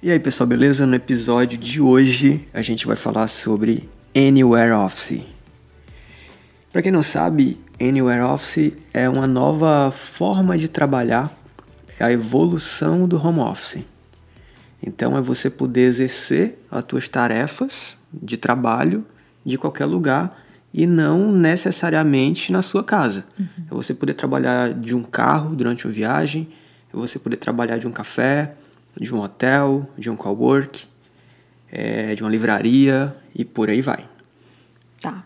E aí pessoal, beleza? No episódio de hoje a gente vai falar sobre Anywhere Office. Para quem não sabe, Anywhere Office é uma nova forma de trabalhar, é a evolução do home office. Então é você poder exercer as suas tarefas de trabalho de qualquer lugar e não necessariamente na sua casa. Uhum. É você poder trabalhar de um carro durante uma viagem, é você poder trabalhar de um café, de um hotel, de um cowork, é, de uma livraria e por aí vai. Tá.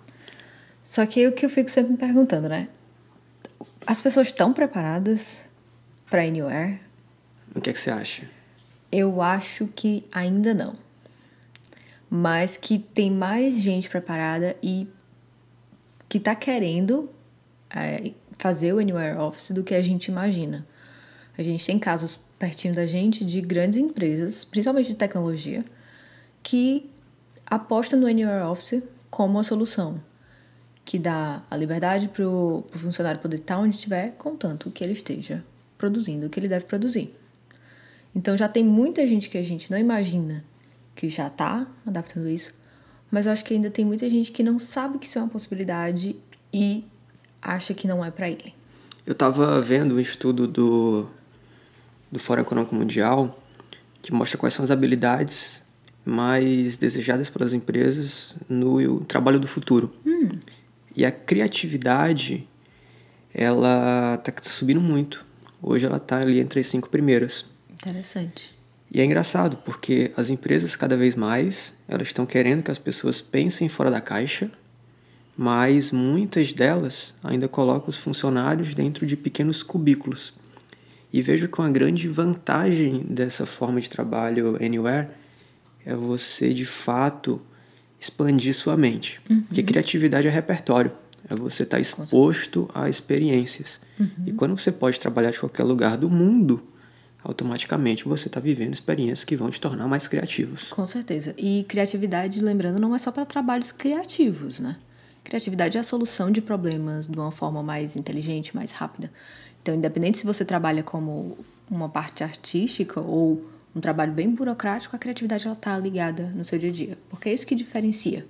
Só que o que eu fico sempre me perguntando, né? As pessoas estão preparadas para Anywhere? O que, é que você acha? Eu acho que ainda não. Mas que tem mais gente preparada e que tá querendo é, fazer o Anywhere Office do que a gente imagina. A gente tem casos pertinho da gente de grandes empresas, principalmente de tecnologia, que apostam no Anywhere Office como a solução, que dá a liberdade para o funcionário poder estar onde estiver, contanto que ele esteja produzindo o que ele deve produzir. Então já tem muita gente que a gente não imagina que já está adaptando isso, mas eu acho que ainda tem muita gente que não sabe que isso é uma possibilidade e acha que não é para ele. Eu estava vendo um estudo do do Fórum Econômico Mundial, que mostra quais são as habilidades mais desejadas pelas empresas no trabalho do futuro. Hum. E a criatividade, ela está subindo muito. Hoje ela está ali entre as cinco primeiras. Interessante. E é engraçado, porque as empresas cada vez mais, elas estão querendo que as pessoas pensem fora da caixa, mas muitas delas ainda colocam os funcionários dentro de pequenos cubículos. E vejo que uma grande vantagem dessa forma de trabalho anywhere é você de fato expandir sua mente. Uhum. Porque criatividade é repertório, é você estar tá exposto a experiências. Uhum. E quando você pode trabalhar de qualquer lugar do mundo, automaticamente você está vivendo experiências que vão te tornar mais criativos. Com certeza. E criatividade, lembrando, não é só para trabalhos criativos, né? Criatividade é a solução de problemas de uma forma mais inteligente, mais rápida. Então, independente se você trabalha como uma parte artística ou um trabalho bem burocrático, a criatividade ela está ligada no seu dia a dia. Porque é isso que diferencia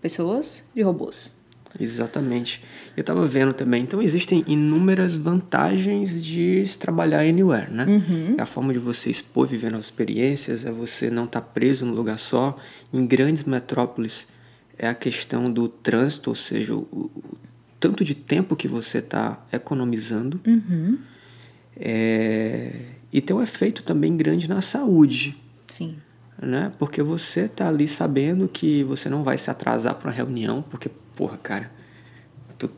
pessoas de robôs. Exatamente. Eu estava vendo também, então existem inúmeras vantagens de trabalhar anywhere, né? Uhum. É a forma de você expor, vivendo as experiências, é você não estar tá preso num lugar só. Em grandes metrópoles, é a questão do trânsito, ou seja, o, tanto de tempo que você está economizando. Uhum. É, e tem um efeito também grande na saúde. Sim. Né? Porque você está ali sabendo que você não vai se atrasar para uma reunião, porque, porra, cara, tu,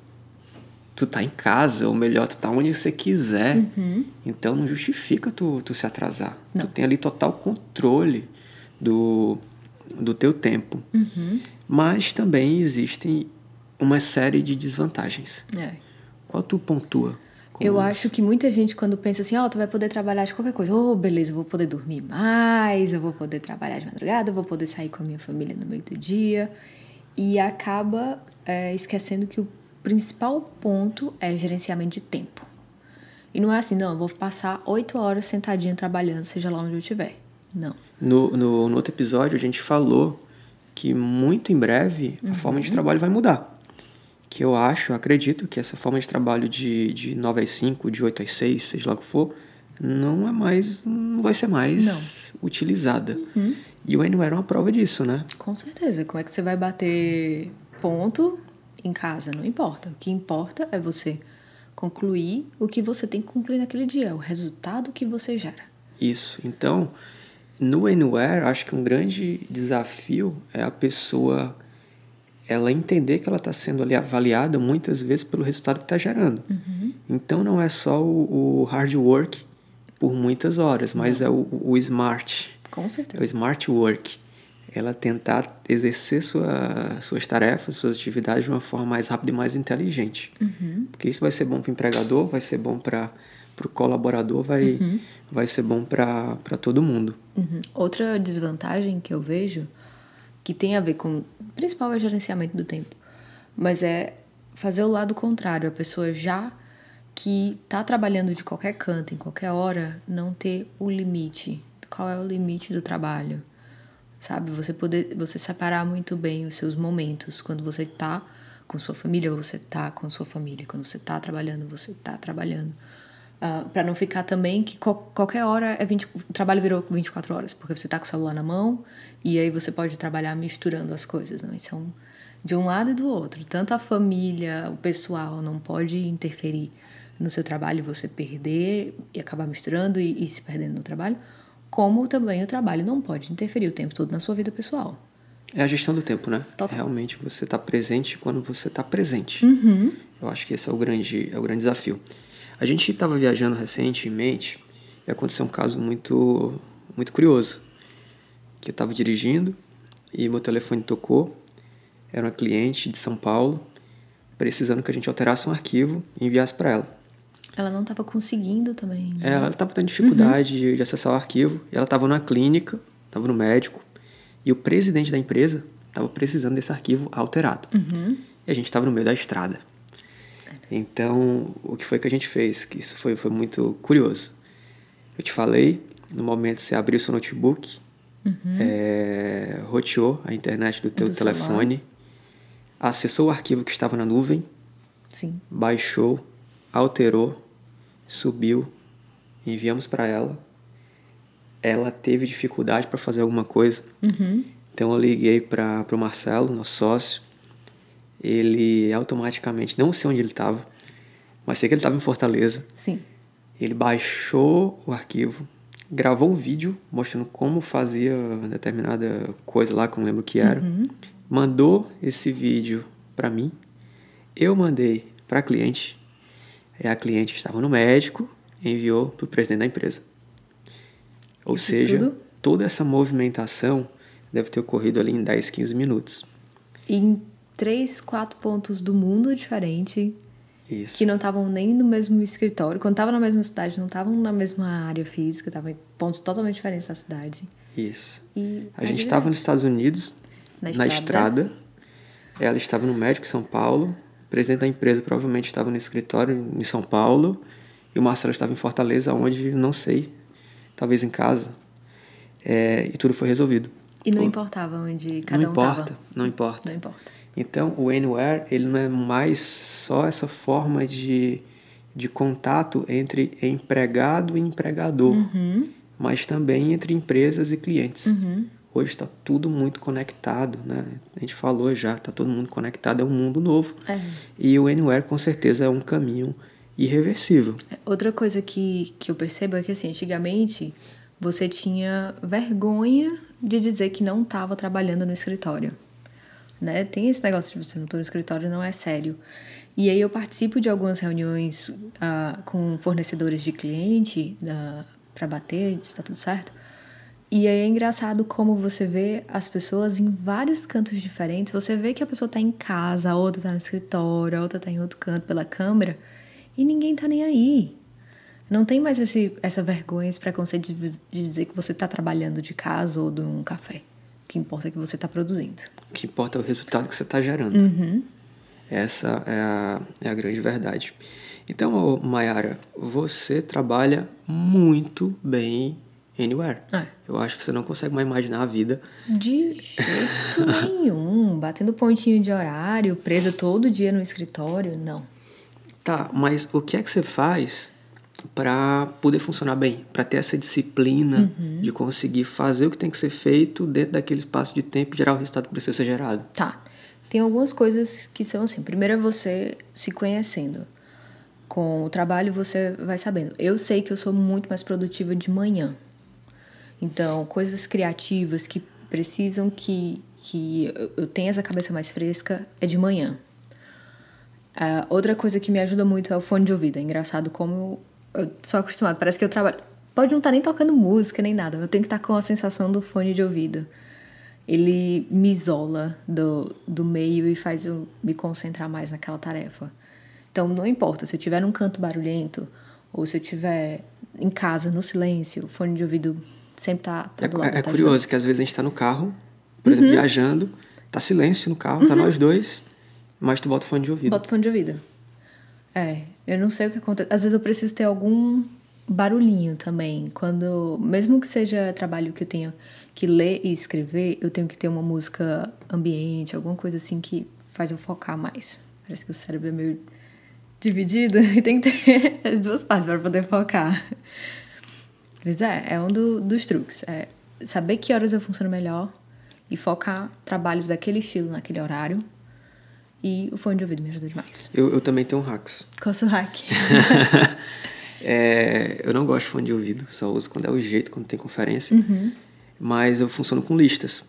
tu tá em casa, ou melhor, tu tá onde você quiser. Uhum. Então não justifica tu, tu se atrasar. Não. Tu tem ali total controle do, do teu tempo. Uhum. Mas também existem uma série de desvantagens. É. Qual tu pontua? Como... Eu acho que muita gente, quando pensa assim, ó, oh, tu vai poder trabalhar de qualquer coisa, oh, beleza, eu vou poder dormir mais, eu vou poder trabalhar de madrugada, eu vou poder sair com a minha família no meio do dia, e acaba é, esquecendo que o principal ponto é gerenciamento de tempo. E não é assim, não, eu vou passar oito horas sentadinho trabalhando, seja lá onde eu estiver. Não. No, no, no outro episódio, a gente falou que muito em breve a uhum. forma de trabalho vai mudar que eu acho, acredito que essa forma de trabalho de, de 9 às 5, de 8 às 6, seja lá o que for, não é mais, não vai ser mais não. utilizada. Uhum. E o Anywhere é uma prova disso, né? Com certeza. Como é que você vai bater ponto em casa? Não importa. O que importa é você concluir o que você tem que concluir naquele dia, o resultado que você gera. Isso. Então, no Anywhere, acho que um grande desafio é a pessoa ela entender que ela está sendo ali avaliada muitas vezes pelo resultado que está gerando. Uhum. Então não é só o, o, hard work por muitas horas, mas não. é o, o, smart. Com certeza. É o smart work. Ela tentar exercer sua, suas tarefas, suas atividades de uma forma mais rápida e mais inteligente. Uhum. Porque isso vai ser bom para o empregador, vai ser bom para o colaborador, vai, uhum. vai ser bom para todo mundo. Uhum. Outra desvantagem que eu vejo que tem a ver com. principal é gerenciamento do tempo, mas é fazer o lado contrário, a pessoa já que está trabalhando de qualquer canto, em qualquer hora, não ter o limite qual é o limite do trabalho. Sabe? Você poder você separar muito bem os seus momentos. Quando você tá com sua família, você tá com sua família. Quando você tá trabalhando, você tá trabalhando. Uh, ah, para não ficar também que qual, qualquer hora é 20, o trabalho virou 24 horas, porque você tá com o celular na mão e aí você pode trabalhar misturando as coisas, não? Isso é um, de um lado e do outro. Tanto a família, o pessoal não pode interferir no seu trabalho, você perder e acabar misturando e, e se perdendo no trabalho, como também o trabalho não pode interferir o tempo todo na sua vida pessoal. É a gestão do tempo, né? Total. Realmente você está presente quando você está presente. Uhum. Eu acho que esse é o grande, é o grande desafio. A gente estava viajando recentemente e aconteceu um caso muito, muito curioso. Que eu estava dirigindo e meu telefone tocou. Era uma cliente de São Paulo precisando que a gente alterasse um arquivo e enviasse para ela. Ela não estava conseguindo também. Né? Ela estava tendo dificuldade uhum. de, de, acessar o arquivo. Ela estava na clínica, estava no médico. E o presidente da empresa estava precisando desse arquivo alterado. Uhum. E a gente estava no meio da estrada. Então, o que foi que a gente fez? Que isso foi, foi muito curioso. Eu te falei, no momento você abriu seu notebook, uhum. é, roteou a internet do teu do telefone, celular. acessou o arquivo que estava na nuvem, Sim. baixou, alterou, subiu, enviamos para ela. Ela teve dificuldade para fazer alguma coisa. Uhum. Então eu liguei para o Marcelo, nosso sócio, ele automaticamente, não sei onde ele estava, mas sei que ele estava em Fortaleza. Sim. Ele baixou o arquivo, gravou um vídeo mostrando como fazia determinada coisa lá, que eu não lembro o que era. Uhum. Mandou esse vídeo para mim. Eu mandei para a cliente. E a cliente estava no médico, enviou para o presidente da empresa. Ou Isso seja, tudo? toda essa movimentação deve ter ocorrido ali em 10, 15 minutos. Em três, quatro pontos do mundo diferente. Isso. Que não estavam nem no mesmo escritório. Quando estavam na mesma cidade, não estavam na mesma área física, estavam em pontos totalmente diferentes da cidade. Isso. E a gente estava nos Estados Unidos, na estrada. na estrada. Ela estava no médico em São Paulo. O presidente da empresa provavelmente estava no escritório em São Paulo. E o Marcelo estava em Fortaleza, onde não sei, talvez em casa. É, e tudo foi resolvido. E não importava onde cada não um importa, tava. Não importa. Não importa. Então, o Anywhere, ele não é mais só essa forma de, de contato entre empregado e empregador, uhum. mas também entre empresas e clientes. Uhum. Hoje está tudo muito conectado, né? A gente falou já, está todo mundo conectado, é um mundo novo. É. E o Anywhere, com certeza, é um caminho irreversível. Outra coisa que, que eu percebo é que, assim, antigamente você tinha vergonha de dizer que não estava trabalhando no escritório né? Tem esse negócio de você não tô no escritório, não é sério. E aí eu participo de algumas reuniões uh, com fornecedores de cliente uh, para bater, se tá tudo certo. E aí é engraçado como você vê as pessoas em vários cantos diferentes. Você vê que a pessoa tá em casa, a outra tá no escritório, a outra tá em outro canto pela câmera, e ninguém tá nem aí. Não tem mais esse, essa vergonha, esse preconceito de, de dizer que você tá trabalhando de casa ou de um café. O que importa é que você está produzindo. O que importa é o resultado que você está gerando. Uhum. Essa é a, é a grande verdade. Então, Mayara, você trabalha muito bem anywhere. É. Eu acho que você não consegue mais imaginar a vida. De jeito nenhum. Batendo pontinho de horário, presa todo dia no escritório, não. Tá, mas o que é que você faz para poder funcionar bem, para ter essa disciplina uhum. de conseguir fazer o que tem que ser feito dentro daquele espaço de tempo e gerar o resultado que precisa ser gerado. Tá. Tem algumas coisas que são assim. Primeiro é você se conhecendo. Com o trabalho você vai sabendo. Eu sei que eu sou muito mais produtiva de manhã. Então, coisas criativas que precisam que, que eu tenha essa cabeça mais fresca é de manhã. Uh, outra coisa que me ajuda muito é o fone de ouvido. É engraçado como eu sou acostumada, parece que eu trabalho. Pode não estar tá nem tocando música nem nada, eu tenho que estar tá com a sensação do fone de ouvido. Ele me isola do, do meio e faz eu me concentrar mais naquela tarefa. Então, não importa se eu estiver num canto barulhento ou se eu estiver em casa, no silêncio, o fone de ouvido sempre tá, tá do é, lado. É, tá curioso ajudando. que às vezes a gente tá no carro, por exemplo, uhum. viajando, tá silêncio no carro, tá uhum. tá nós dois, mas tu bota o fone de ouvido. Bota o fone de ouvido. É, eu não sei o que acontece. Às vezes eu preciso ter algum barulhinho também. Quando, mesmo que seja trabalho que eu tenho que ler e escrever, eu tenho que ter uma música ambiente, alguma coisa assim que faz eu focar mais. Parece que o cérebro é meio dividido e tem que ter as duas partes para poder focar. Mas é, é um do, dos truques. É saber que horas eu funciono melhor e focar trabalhos daquele estilo naquele horário. E o fone de ouvido me ajuda demais. Eu, eu também tenho hacks. Qual é o seu hack? é, eu não gosto de fone de ouvido, só uso quando é o jeito, quando tem conferência. Uhum. Mas eu funciono com listas.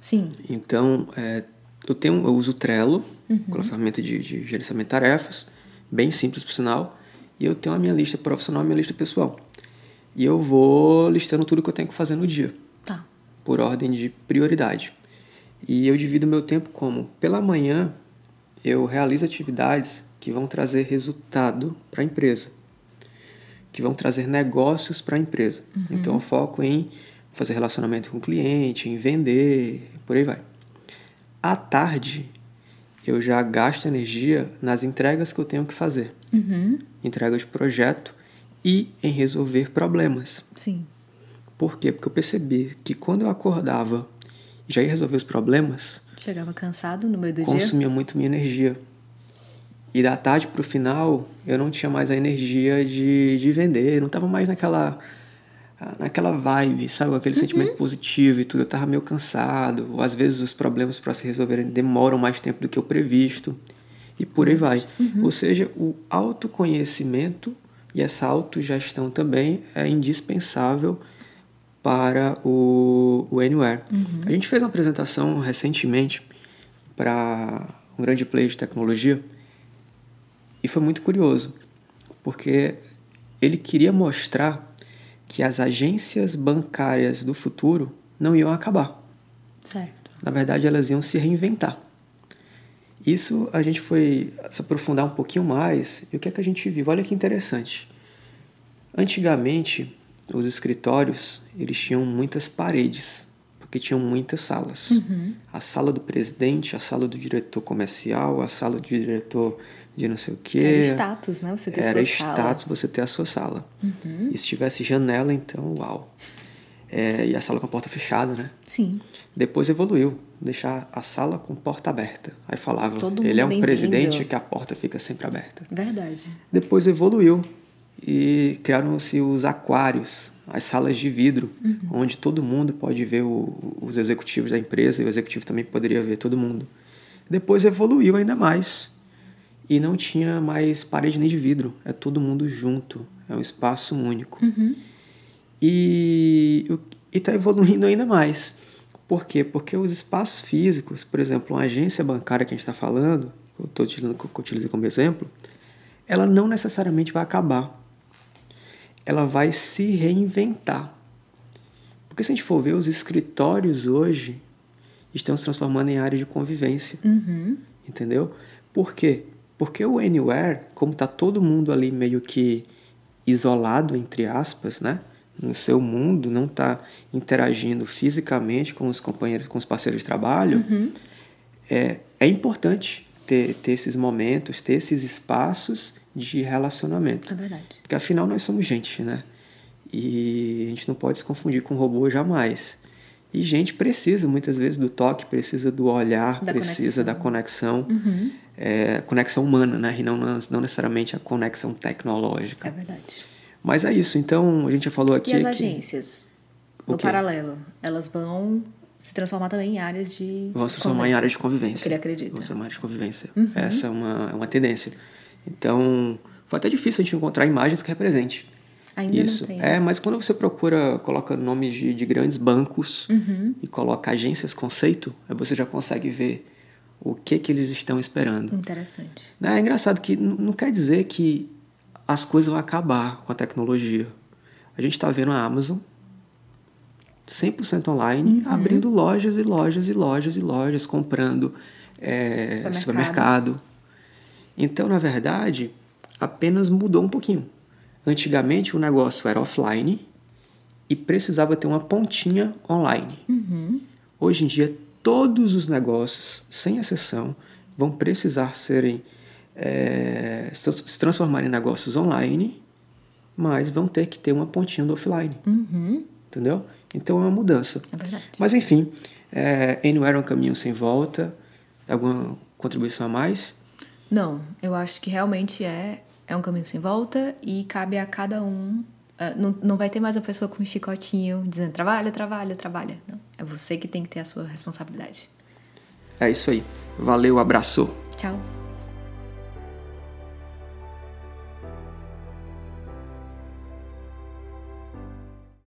Sim. Então, é, eu tenho eu uso o Trello, uhum. com a ferramenta de, de gerenciamento de tarefas, bem simples por sinal. E eu tenho a minha lista profissional e a minha lista pessoal. E eu vou listando tudo que eu tenho que fazer no dia. Tá. Por ordem de prioridade. E eu divido meu tempo como? Pela manhã, eu realizo atividades que vão trazer resultado para a empresa, que vão trazer negócios para a empresa. Uhum. Então eu foco em fazer relacionamento com o cliente, em vender, por aí vai. À tarde, eu já gasto energia nas entregas que eu tenho que fazer. Uhum. Entregas de projeto e em resolver problemas. Sim. Por quê? Porque eu percebi que quando eu acordava e já ia resolver os problemas. Chegava cansado no meio do consumia dia? Consumia muito minha energia. E da tarde para o final, eu não tinha mais a energia de, de vender, não estava mais naquela naquela vibe, sabe? Aquele uhum. sentimento positivo e tudo. Eu estava meio cansado. Ou às vezes os problemas para se resolverem demoram mais tempo do que o previsto. E por aí vai. Uhum. Ou seja, o autoconhecimento e essa autogestão também é indispensável para o, o Anywhere. Uhum. A gente fez uma apresentação recentemente para um grande player de tecnologia e foi muito curioso, porque ele queria mostrar que as agências bancárias do futuro não iam acabar. Certo. Na verdade, elas iam se reinventar. Isso a gente foi se aprofundar um pouquinho mais e o que é que a gente viu? Olha que interessante. Antigamente, os escritórios eles tinham muitas paredes, porque tinham muitas salas. Uhum. A sala do presidente, a sala do diretor comercial, a sala do diretor de não sei o quê. Era status, né? Você ter Era sua status sala. você ter a sua sala. Uhum. E se tivesse janela, então, uau. É, e a sala com a porta fechada, né? Sim. Depois evoluiu, deixar a sala com porta aberta. Aí falava, Todo ele é um presidente que a porta fica sempre aberta. Verdade. Depois evoluiu e criaram-se os aquários, as salas de vidro, uhum. onde todo mundo pode ver o, os executivos da empresa e o executivo também poderia ver todo mundo. Depois evoluiu ainda mais e não tinha mais parede nem de vidro, é todo mundo junto, é um espaço único. Uhum. E está evoluindo ainda mais. Por quê? Porque os espaços físicos, por exemplo, uma agência bancária que a gente está falando, que eu estou utilizando, utilizei como exemplo, ela não necessariamente vai acabar. Ela vai se reinventar. Porque se a gente for ver, os escritórios hoje estão se transformando em área de convivência. Uhum. Entendeu? Por quê? Porque o Anywhere, como está todo mundo ali meio que isolado, entre aspas, né? no seu mundo, não está interagindo fisicamente com os companheiros, com os parceiros de trabalho, uhum. é, é importante ter, ter esses momentos, ter esses espaços de relacionamento. É verdade. Porque afinal nós somos gente, né? E a gente não pode se confundir com robô jamais. E gente precisa muitas vezes do toque, precisa do olhar, da precisa conexão. da conexão, uhum. é, conexão humana, né? E não, não necessariamente a conexão tecnológica. É verdade. Mas é isso, então a gente já falou aqui. E as que... agências, no paralelo, elas vão se transformar também em áreas de. Vão se transformar em áreas de convivência. Que ele acredita. Vão se transformar em áreas de convivência. Uhum. Essa é uma, é uma tendência. Então, foi até difícil a gente encontrar imagens que representem. Ainda isso. É, mas quando você procura, coloca nomes de, de grandes bancos uhum. e coloca agências conceito, aí você já consegue ver o que que eles estão esperando. Interessante. É engraçado que não quer dizer que as coisas vão acabar com a tecnologia. A gente está vendo a Amazon 100% online, uhum. abrindo lojas e lojas e lojas e lojas, comprando é, supermercado. supermercado. Então, na verdade, apenas mudou um pouquinho. Antigamente o negócio era offline e precisava ter uma pontinha online. Uhum. Hoje em dia, todos os negócios, sem exceção, vão precisar serem é, se transformar em negócios online mas vão ter que ter uma pontinha do offline. Uhum. Entendeu? Então é uma mudança. É verdade. Mas enfim, é, Anywhere é um caminho sem volta. Alguma contribuição a mais? Não, eu acho que realmente é, é um caminho sem volta e cabe a cada um. uh, não, não vai ter mais a pessoa com um chicotinho dizendo trabalha, trabalha, trabalha. Não. É você que tem que ter a sua responsabilidade. É isso aí. Valeu, abraço. Tchau.